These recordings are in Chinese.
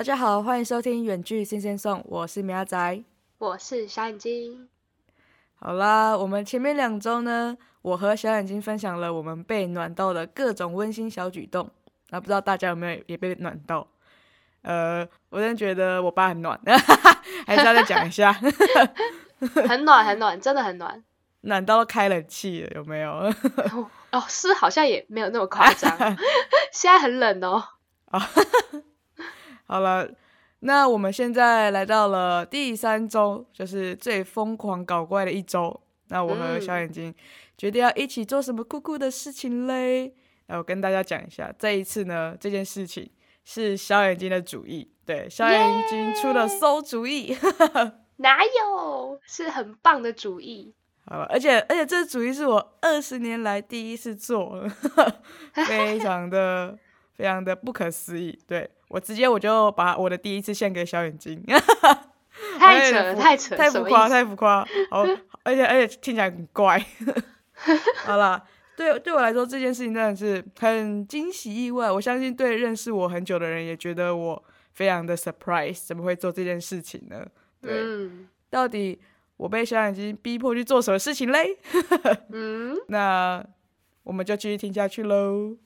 大家好，欢迎收听远距新鲜送，我是苗仔。我是小眼睛。好啦，我们前面两周呢，我和小眼睛分享了我们被暖到的各种温馨小举动。那不知道大家有没有也被暖到？呃，我真的觉得我爸很暖，还是要再讲一下，很暖很暖，真的很暖，暖到开冷气了，有没有？哦，是好像也没有那么夸张，现在很冷哦。啊，好了，那我们现在来到了第三周，就是最疯狂搞怪的一周。那我和小眼睛决定要一起做什么酷酷的事情嘞？那我跟大家讲一下，这一次呢，这件事情是小眼睛的主意，对，小眼睛出了馊主意，哪有？是很棒的主意。好了，而且而且这主意是我二十年来第一次做，非常的非常的不可思议。对我直接我就把我的第一次献给小眼睛，太扯太扯，太浮夸太浮夸。好，而且而且听起来很怪。好了。对，对我来说这件事情真的是很惊喜意外。我相信对认识我很久的人也觉得我非常的 surprise，怎么会做这件事情呢？对，到底我被小眼睛逼迫去做什么事情嘞？嗯，那我们就继续听下去喽。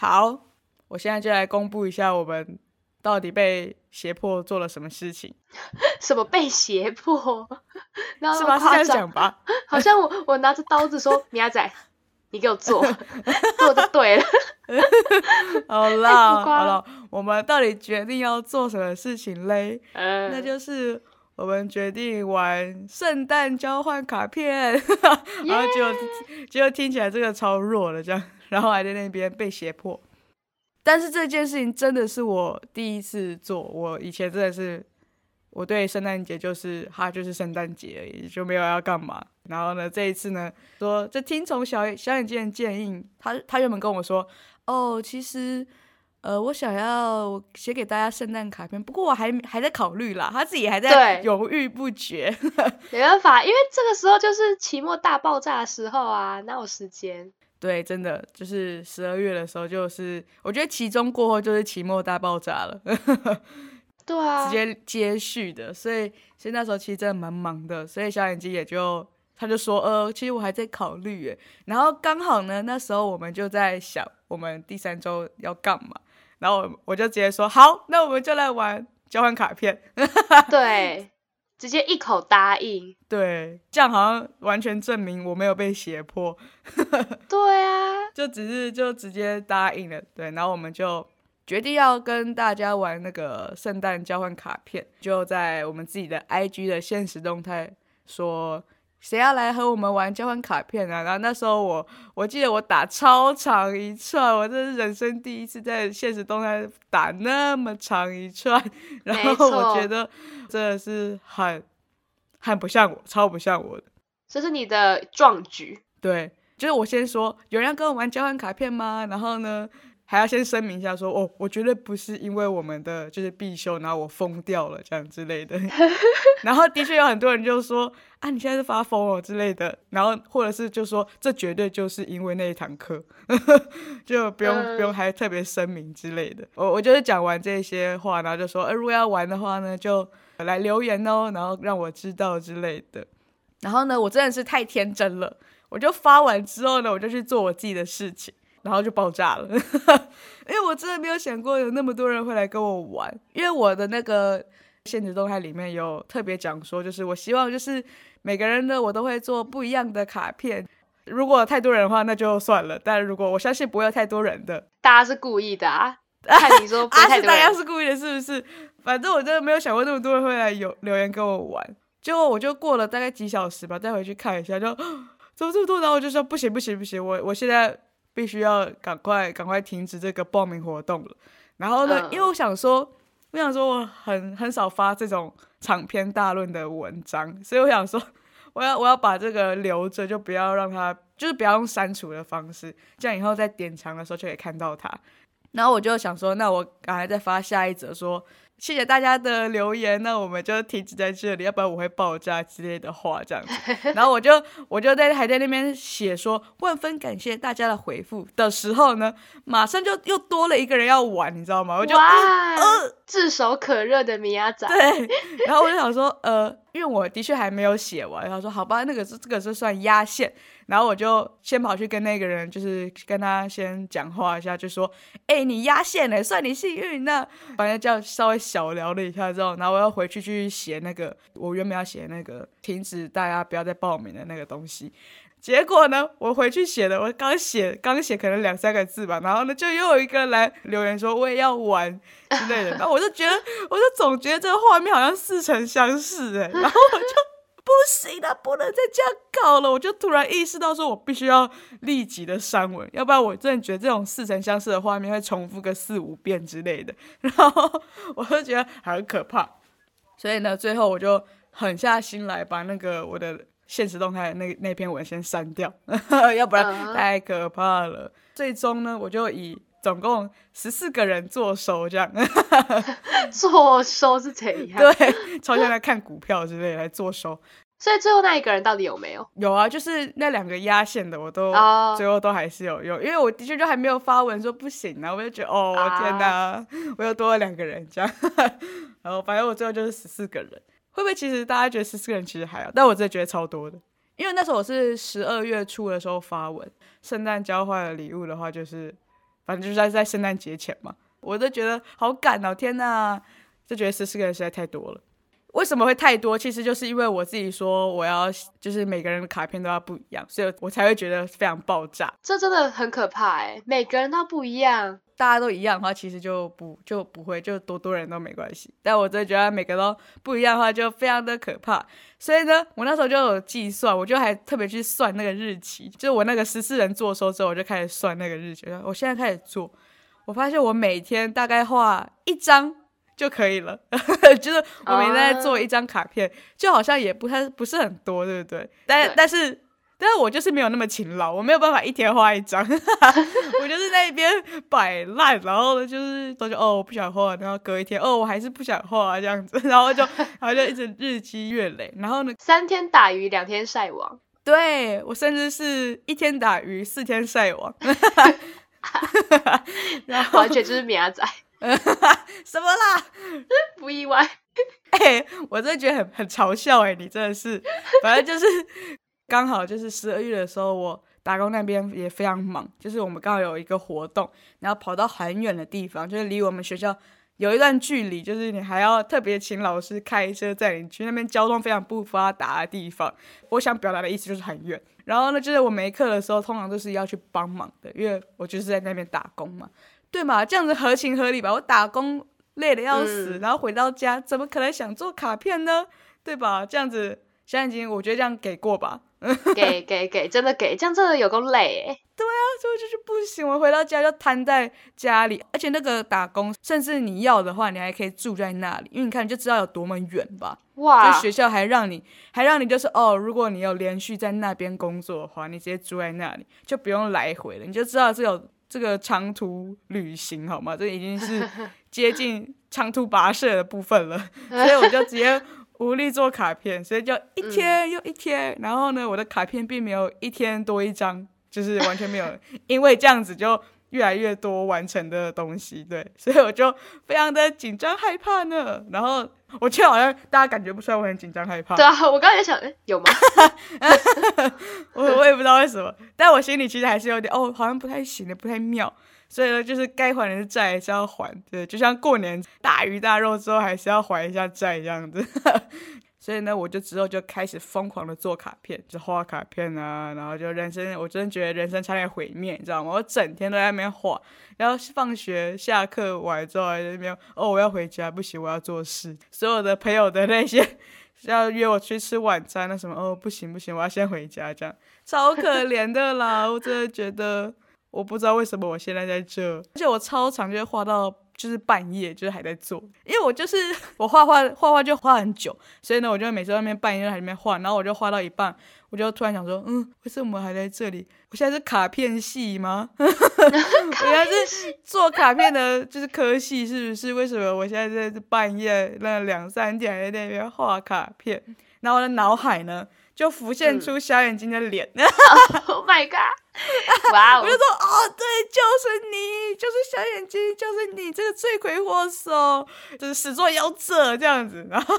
好。我现在就来公布一下，我们到底被胁迫做了什么事情？什么被胁迫？是吗？是这样讲吧？好像我我拿着刀子说：“米亚仔，你给我做，做就对了。”好了好了，我们到底决定要做什么事情嘞？那就是我们决定玩圣诞交换卡片，然后就就听起来这个超弱的这样，然后还在那边被胁迫。但是这件事情真的是我第一次做，我以前真的是我对圣诞节就是哈就是圣诞节而已，就没有要干嘛。然后呢，这一次呢，说就听从小小眼睛的建议，他他原本跟我说，哦，其实呃我想要写给大家圣诞卡片，不过我还还在考虑啦，他自己还在犹豫不决。没办法，因为这个时候就是期末大爆炸的时候啊，哪有时间？对，真的就是十二月的时候，就是我觉得期中过后就是期末大爆炸了，对啊，直接接续的，所以所以那时候其实真的蛮忙的，所以小眼睛也就他就说，呃，其实我还在考虑，诶，然后刚好呢，那时候我们就在想我们第三周要干嘛，然后我就直接说，好，那我们就来玩交换卡片，对。直接一口答应，对，这样好像完全证明我没有被胁迫。对啊，就只是就直接答应了，对，然后我们就决定要跟大家玩那个圣诞交换卡片，就在我们自己的 IG 的现实动态说。谁要来和我们玩交换卡片啊？然后那时候我我记得我打超长一串，我这是人生第一次在现实动态打那么长一串，然后我觉得真的是很很不像我，超不像我的。这是你的壮举。对，就是我先说有人要跟我玩交换卡片吗？然后呢？还要先声明一下，说哦，我绝对不是因为我们的就是必修，然后我疯掉了这样之类的。然后的确有很多人就说啊，你现在是发疯哦之类的。然后或者是就说这绝对就是因为那一堂课，就不用不用还特别声明之类的。我我就是讲完这些话，然后就说，呃，如果要玩的话呢，就来留言哦，然后让我知道之类的。然后呢，我真的是太天真了，我就发完之后呢，我就去做我自己的事情。然后就爆炸了，因为我真的没有想过有那么多人会来跟我玩。因为我的那个现实动态里面有特别讲说，就是我希望就是每个人呢，我都会做不一样的卡片。如果太多人的话，那就算了。但如果我相信不会有太多人的，大家是故意的啊？看你说不太多大家是故意的，是不是？反正我真的没有想过那么多人会来有留言跟我玩。结果我就过了大概几小时吧，再回去看一下，就 怎么这么多？然后我就说不行不行不行，我我现在。必须要赶快赶快停止这个报名活动了。然后呢，因为我想说，我想说我很很少发这种长篇大论的文章，所以我想说，我要我要把这个留着，就不要让它，就是不要用删除的方式，这样以后在点藏的时候就可以看到它。然后我就想说，那我赶快再发下一则，说谢谢大家的留言，那我们就停止在这里，要不然我会爆炸之类的话这样子。然后我就我就在还在那边写说万分感谢大家的回复的时候呢，马上就又多了一个人要玩，你知道吗？我就哇，呃炙手可热的米亚仔，对，然后我就想说，呃，因为我的确还没有写完，然后说好吧，那个是这个是算压线，然后我就先跑去跟那个人，就是跟他先讲话一下，就说，哎、你压线了，算你幸运呢。反正叫稍微小聊了一下之后，然后我要回去去写那个我原本要写那个停止大家不要再报名的那个东西。结果呢，我回去写的，我刚写刚写可能两三个字吧，然后呢，就又有一个来留言说我也要玩之类的，然后我就觉得，我就总觉得这个画面好像似曾相识哎，然后我就不行了，不能再这样搞了，我就突然意识到说我必须要立即的删文，要不然我真的觉得这种似曾相识的画面会重复个四五遍之类的，然后我就觉得很可怕，所以呢，最后我就狠下心来把那个我的现实动态那那篇文先删掉，要不然嗯太可怕了。最终呢，我就以总共十四个人做收，这样。做收是怎样？对，超像在看股票之类的来做收。所以最后那一个人到底有没有？有啊，就是那两个压线的，我都、哦。最后都还是有用，因为我的确就还没有发文说不行啊，我就觉得哦、啊。天哪，我又多了两个人这样，然后反正我最后就是十四个人，会不会其实大家觉得十四个人其实还好，但我真的觉得超多的，因为那时候我是十二月初的时候发文，圣诞交换的礼物的话就是，反正就是在在圣诞节前嘛，我都觉得好赶哦，天哪，就觉得十四个人实在太多了。为什么会太多？其实就是因为我自己说我要，就是每个人的卡片都要不一样，所以我才会觉得非常爆炸。这真的很可怕哎，每个人都不一样。大家都一样的话，其实就不就不会，就多多人都没关系。但我真的觉得每个都不一样的话，就非常的可怕。所以呢，我那时候就有计算，我就还特别去算那个日期，就是我那个十四人做收之后，我就开始算那个日期。我现在开始做，我发现我每天大概画一张就可以了，就是我每天在做一张卡片，就好像也不太不是很多，对不对？但对但是。但是我就是没有那么勤劳，我没有办法一天画一张，我就是在一边摆烂，然后呢就是都就哦我不想画，然后隔一天哦我还是不想画这样子，然后就然后就一直日积月累，然后呢，三天打鱼两天晒网，对我甚至是一天打鱼四天晒网，然后完全就是米亚仔，什么啦？不意外。哎、我真的觉得很很嘲笑哎、你真的是，反正就是刚好就是十二月的时候，我打工那边也非常忙，就是我们刚好有一个活动，然后跑到很远的地方，就是离我们学校有一段距离，就是你还要特别请老师开车载你去那边交通非常不发达的地方。我想表达的意思就是很远。然后呢，就是我没课的时候，通常都是要去帮忙的，因为我就是在那边打工嘛，对嘛？这样子合情合理吧？我打工累得要死，嗯然后回到家，怎么可能想做卡片呢？对吧？这样子，现在已经我觉得这样给过吧。给给给，真的给，这样真的有够累哎。所以就是不行，我回到家就瘫在家里，而且那个打工，甚至你要的话，你还可以住在那里，因为你看你就知道有多么远吧。哇就哇，学校还让你，还让你就是哦，如果你有连续在那边工作的话，你直接住在那里，就不用来回了，你就知道这有这个长途旅行好吗？这已经是 接近长途跋涉的部分了，所以我就直接无力做卡片，所以就一天又一天，然后呢，我的卡片并没有一天多一张，就是完全没有，因为这样子就。越来越多完成的东西，对，所以我就非常的紧张害怕呢。然后我觉得好像大家感觉不出来我很紧张害怕，对啊，我刚才也想，哎，有吗？我我也不知道为什么，但我心里其实还是有点哦，好像不太行的，不太妙。所以呢，就是该还的债还是要还，对，就像过年大鱼大肉之后还是要还一下债这样子。所以呢，我就之后就开始疯狂的做卡片，就画卡片啊，然后就人生，我真的觉得人生差点毁灭，你知道吗？我整天都在那边画，然后放学下课完之后还在那边，哦，我要回家，不行，我要做事。所有的朋友的那些 要约我去吃晚餐，那什么，哦，不行不行，我要先回家，这样超可怜的啦，我真的觉得。我不知道为什么我现在在这，而且我超常就会画到就是半夜就是还在做，因为我就是我画画画画就画很久，所以呢，我就每次外面半夜在里面画，然后我就画到一半，我就突然想说，嗯，为什么还在这里？我现在是卡片系吗？我现在是做卡片的，就是科系是不是？为什么我现在在半夜那两三点还在那边画卡片？然后我的脑海呢？就浮现出小眼睛的脸，Oh my god！哇哦！我就说哦，对，就是你，就是小眼睛，就是你，这个罪魁祸首，就是始作俑者这样子。然后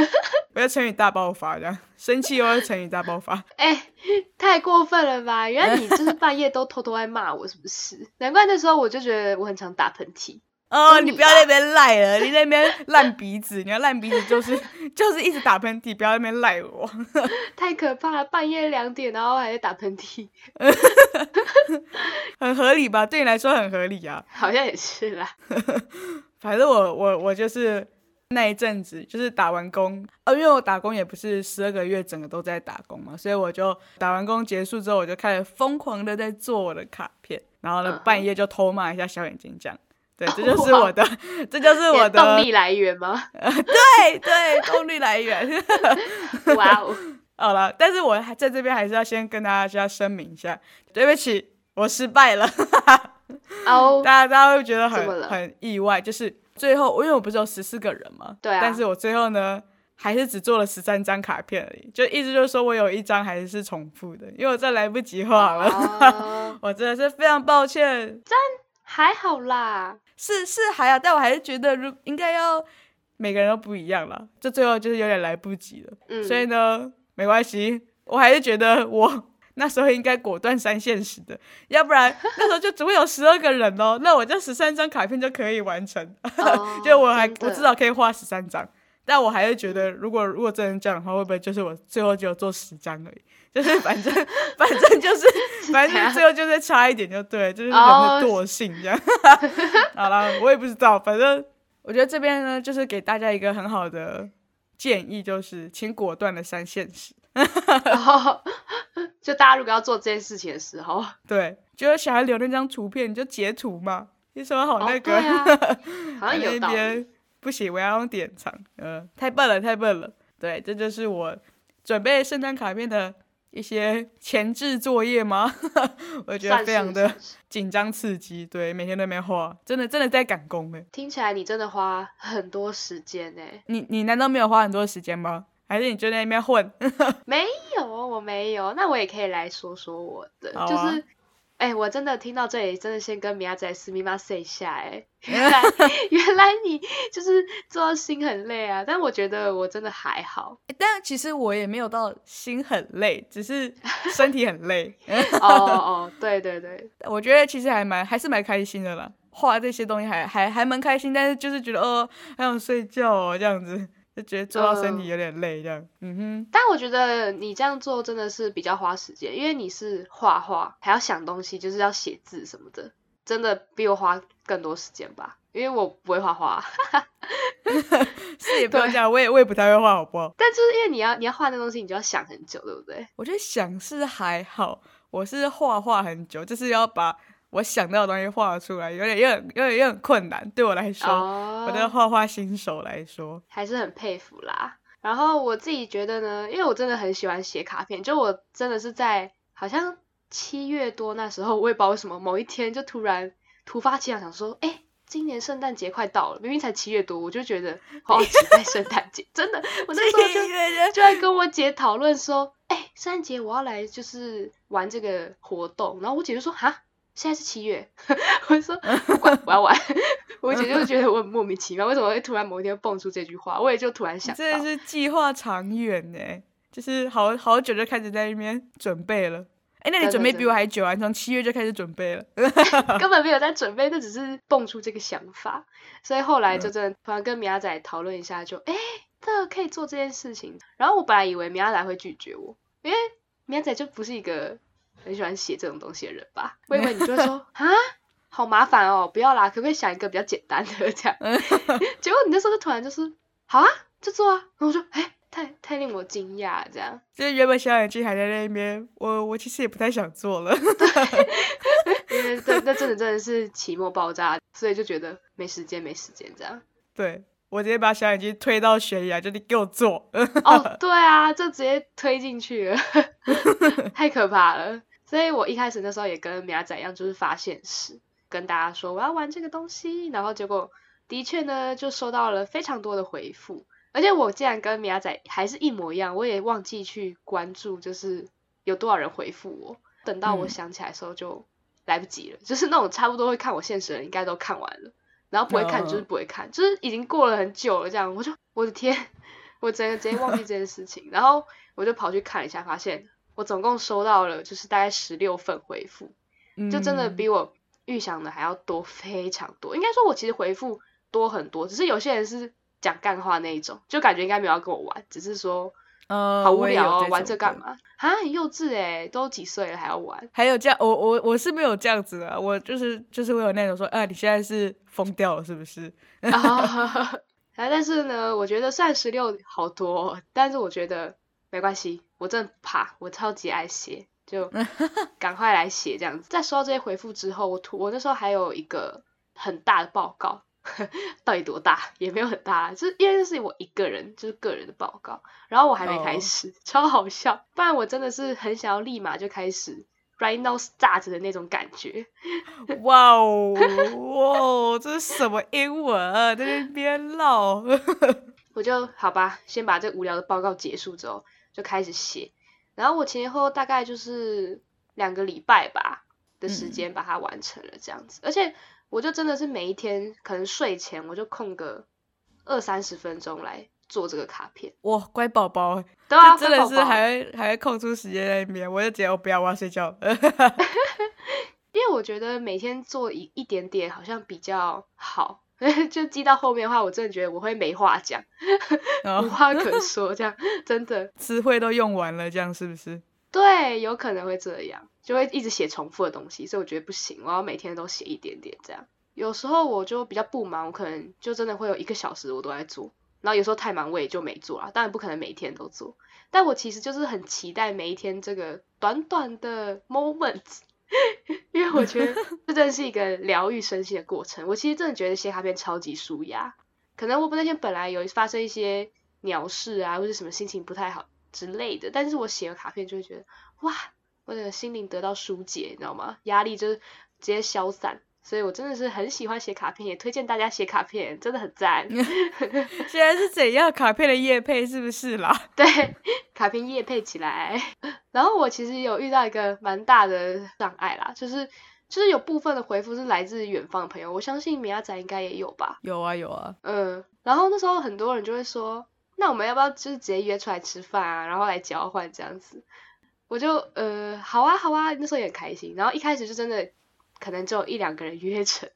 我要成语大爆发，这样生气又要成语大爆发。哎，太过分了吧！原来你就是半夜都偷偷在骂我，是不是？难怪那时候我就觉得我很常打喷嚏。哦，你不要那边赖了，你那边烂鼻子，你要烂鼻子就是就是一直打喷嚏，不要那边赖我，太可怕了，半夜两点然后还在打喷嚏，很合理吧？对你来说很合理啊，好像也是啦，反正我我我就是那一阵子就是打完工，呃，因为我打工也不是十二个月整个都在打工嘛，所以我就打完工结束之后，我就开始疯狂的在做我的卡片，然后呢半夜就偷骂一下小眼睛这样。对，这 就是我的，这就是我的动力来源吗？对对，动力来源。哇哦，好了，但是我还在这边还是要先跟大家声明一下，对不起，我失败了。哦，大家大家会觉得很很意外，就是最后，因为我不是有十四个人嘛，对啊，但是我最后呢，还是只做了十三张卡片而已，就意思就是说我有一张还是重复的，因为我再来不及画了，我真的是非常抱歉。真还好啦。是是还好，但我还是觉得，如应该要每个人都不一样了，就最后就是有点来不及了。嗯，所以呢，没关系，我还是觉得我那时候应该果断删现实的，要不然那时候就只会有十二个人哦，那我这十三张卡片就可以完成，就我还我至少可以画十三张。但我还是觉得，如果如果真的这样的话，会不会就是我最后只有做十张而已？就是反正反正就是 反正最后就是差一点就对，就是人的惰性这样。好了，我也不知道，反正我觉得这边呢，就是给大家一个很好的建议，就是请果断的删现实。就大家如果要做这件事情的时候，对，就是想要留那张图片，你就截图嘛，有什么好那个？好像有道理。不行，我要用典藏。呃，太笨了，太笨了。对，这就是我准备圣诞卡片的一些前置作业吗？我觉得非常的紧张刺激。对，每天都没画，真的真的在赶工哎。听起来你真的花很多时间哎。你你难道没有花很多时间吗？还是你就在那边混？没有，我没有。那我也可以来说说我的，就是。哎，我真的听到这里，真的先跟米亚仔私密马 say 一下，哎，原来原来你就是做到心很累啊，但我觉得我真的还好，但其实我也没有到心很累，只是身体很累。哦哦，对对对，我觉得其实还蛮还是蛮开心的啦，画这些东西还还还蛮开心，但是就是觉得哦，还想睡觉哦这样子。就觉得做到身体有点累，这样，嗯哼。但我觉得你这样做真的是比较花时间，因为你是画画，还要想东西，就是要写字什么的，真的比我花更多时间吧。因为我不会画画，是也不用这样，我也我也不太会画，好不好？但就是因为你要你要画那东西，你就要想很久，对不对？我觉得想是还好，我是画画很久，就是要把。我想到的东西画出来，有点、有点、有点、有点困难。对我来说，我的画画新手来说，还是很佩服啦。然后我自己觉得呢，因为我真的很喜欢写卡片，就我真的是在好像七月多那时候，我也不知道为什么，某一天就突然突发奇想，想说，哎，今年圣诞节快到了，明明才七月多，我就觉得好期待圣诞节。真的，我那时候就就在跟我姐讨论说，哎，圣诞节我要来就是玩这个活动，然后我姐就说，哈。现在是七月，我说不管我要玩，我姐就觉得我很莫名其妙，为什么会突然某一天蹦出这句话？我也就突然想，真的是计划长远呢，就是好好久就开始在那边准备了。哎，那你准备比我还久啊？你从七月就开始准备了，根本没有在准备，那只是蹦出这个想法。所以后来就真的突然跟米亚仔讨论一下，就哎，这可以做这件事情。然后我本来以为米亚仔会拒绝我，因为米亚仔就不是一个。很喜欢写这种东西的人吧？我以为你就会说啊，好麻烦哦，不要啦，可不可以想一个比较简单的这样？结果你那时候就突然就是好啊，就做啊。然后我说哎，太太令我惊讶，这样。就是原本小眼睛还在那边，我我其实也不太想做了。因为这那真的真的是期末爆炸，所以就觉得没时间没时间这样。对我直接把小眼睛推到悬崖，就你给我做。哦，对啊，就直接推进去了，太可怕了。所以我一开始那时候也跟米亚仔一样，就是发现时跟大家说我要玩这个东西，然后结果的确呢就收到了非常多的回复，而且我竟然跟米亚仔还是一模一样，我也忘记去关注就是有多少人回复我，等到我想起来的时候就来不及了，就是那种差不多会看我现实的人应该都看完了，然后不会看就是不会看，就是已经过了很久了这样，我就我的天，我整个直接忘记这件事情，然后我就跑去看一下，发现。我总共收到了就是大概十六份回复，就真的比我预想的还要多非常多。应该说，我其实回复多很多，只是有些人是讲干话那一种，就感觉应该没有要跟我玩，只是说，呃，好无聊哦，玩这干嘛？啊，很幼稚哎，都几岁了还要玩？还有这样，我我我是没有这样子的，我就是就是会有那种说，啊，你现在是疯掉了是不是？啊，但是呢，我觉得算十六好多，但是我觉得没关系。我真的怕，我超级爱写，就 赶快来写这样子。在收到这些回复之后，我突我那时候还有一个很大的报告，到底多大？也没有很大，就是因为这是我一个人，就是个人的报告。然后我还没开始，超好笑。不然我真的是很想要立马就开始 right now start 的那种感觉。哇哦哇哦，这是什么英文？啊在那边唠。我就好吧，先把这无聊的报告结束之后。就开始写，然后我前前后后大概就是两个礼拜吧的时间把它完成了这样子，而且我就真的是每一天可能睡前我就空个二三十分钟来做这个卡片。哇，乖宝宝，对啊，真的是还还会空出时间在里面，我就觉得我不要，我要睡觉。因为我觉得每天做一一点点好像比较好。就记到后面的话，我真的觉得我会没话讲，无话可说，这样真的 词汇都用完了，这样是不是？对，有可能会这样，就会一直写重复的东西，所以我觉得不行，我要每天都写一点点这样。有时候我就比较不忙，我可能就真的会有一个小时我都在做，然后有时候太忙我也就没做了，当然不可能每天都做，但我其实就是很期待每一天这个短短的 moment。因为我觉得 这真的是一个疗愈身心的过程。我其实真的觉得写卡片超级舒压。可能我那天本来有发生一些鸟事啊，或者什么心情不太好之类的，但是我写了卡片就会觉得，哇，我的心灵得到疏解，你知道吗？压力就是直接消散。所以我真的是很喜欢写卡片，也推荐大家写卡片，真的很赞。现在是怎样卡片的叶配是不是啦？对，卡片叶配起来。然后我其实有遇到一个蛮大的障碍啦，就是就是有部分的回复是来自远方的朋友，我相信米亚仔应该也有吧？有啊有啊。嗯，然后那时候很多人就会说，那我们要不要就是直接约出来吃饭啊，然后来交换这样子？我就呃好啊好啊，那时候也很开心。然后一开始就真的。可能只有一两个人约成，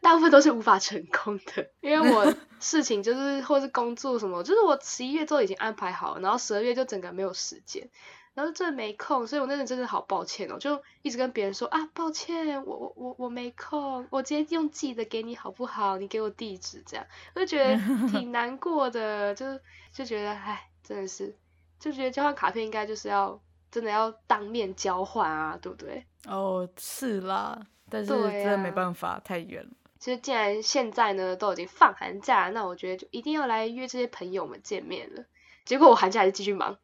大部分都是无法成功的，因为我 事情就是或是工作什么，就是我十一月都已经安排好，然后十二月就整个没有时间，然后真的没空，所以我那阵真的好抱歉哦，就一直跟别人说啊，抱歉，我我我我没空，我直接用寄的给你好不好？你给我地址这样，我就觉得 挺难过的，就就觉得唉，真的是，就觉得交换卡片应该就是要真的要当面交换啊，对不对？哦，是啦。但是真的没办法，太远了。其实既然现在呢都已经放寒假，那我觉得就一定要来约这些朋友们见面了。结果我寒假还是继续忙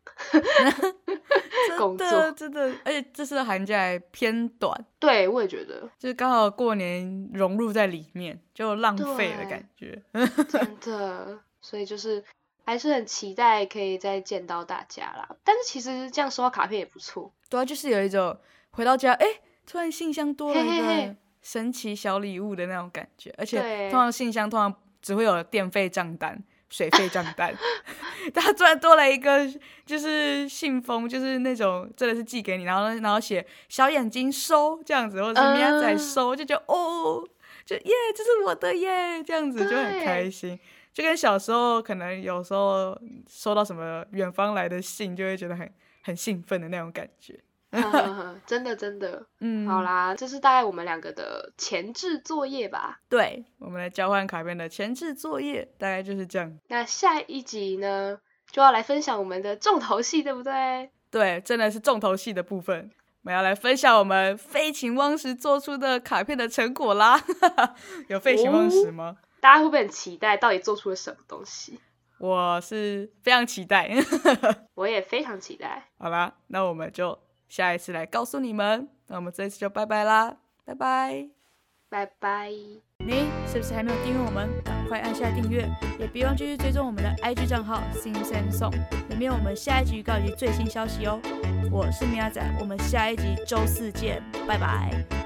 工作，真的，而且这次寒假还偏短。对，我也觉得，就是刚好过年融入在里面，就浪费了感觉。真的，所以就是还是很期待可以再见到大家啦。但是其实这样收到卡片也不错，对啊，就是有一种回到家，哎。突然信箱多了一个神奇小礼物的那种感觉，而且通常信箱通常只会有电费账单、水费账单，它突然多了一个就是信封，就是那种真的是寄给你，然后然后写小眼睛收这样子，或者是喵仔收，就觉得哦，就耶，这是我的耶，这样子就很开心，就跟小时候可能有时候收到什么远方来的信，就会觉得很很兴奋的那种感觉。真的真的，嗯，好啦，这是大概我们两个的前置作业吧。对，我们来交换卡片的前置作业大概就是这样。那下一集呢，就要来分享我们的重头戏，对不对？对，真的是重头戏的部分。我们要来分享我们废寝忘食做出的卡片的成果啦。有废寝忘食吗？大家会不会很期待到底做出了什么东西？我是非常期待。我也非常期待。好啦，那我们就下一次来告诉你们。那我们这一次就拜拜啦，拜拜，拜拜。你是不是还没有订阅我们？赶快按下订阅，也别忘继续追踪我们的 IG 账号 Sing Sing Song，里面有我们下一集预告以及最新消息哦。我是米亚仔，我们下一集周四见，拜拜。